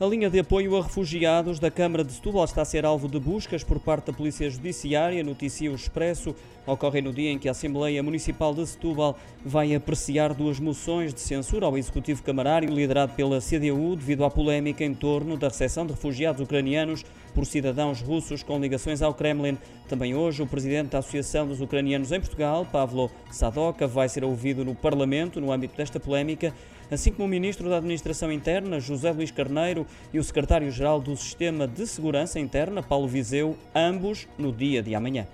A linha de apoio a refugiados da Câmara de Setúbal está a ser alvo de buscas por parte da Polícia Judiciária, noticia o Expresso. Ocorre no dia em que a Assembleia Municipal de Setúbal vai apreciar duas moções de censura ao Executivo Camarário, liderado pela CDU, devido à polémica em torno da recepção de refugiados ucranianos por cidadãos russos com ligações ao Kremlin. Também hoje, o presidente da Associação dos Ucranianos em Portugal, Pavlo Sadoka, vai ser ouvido no Parlamento no âmbito desta polémica, assim como o ministro da Administração Interna, José Luís Carneiro, e o secretário-geral do Sistema de Segurança Interna, Paulo Viseu, ambos no dia de amanhã.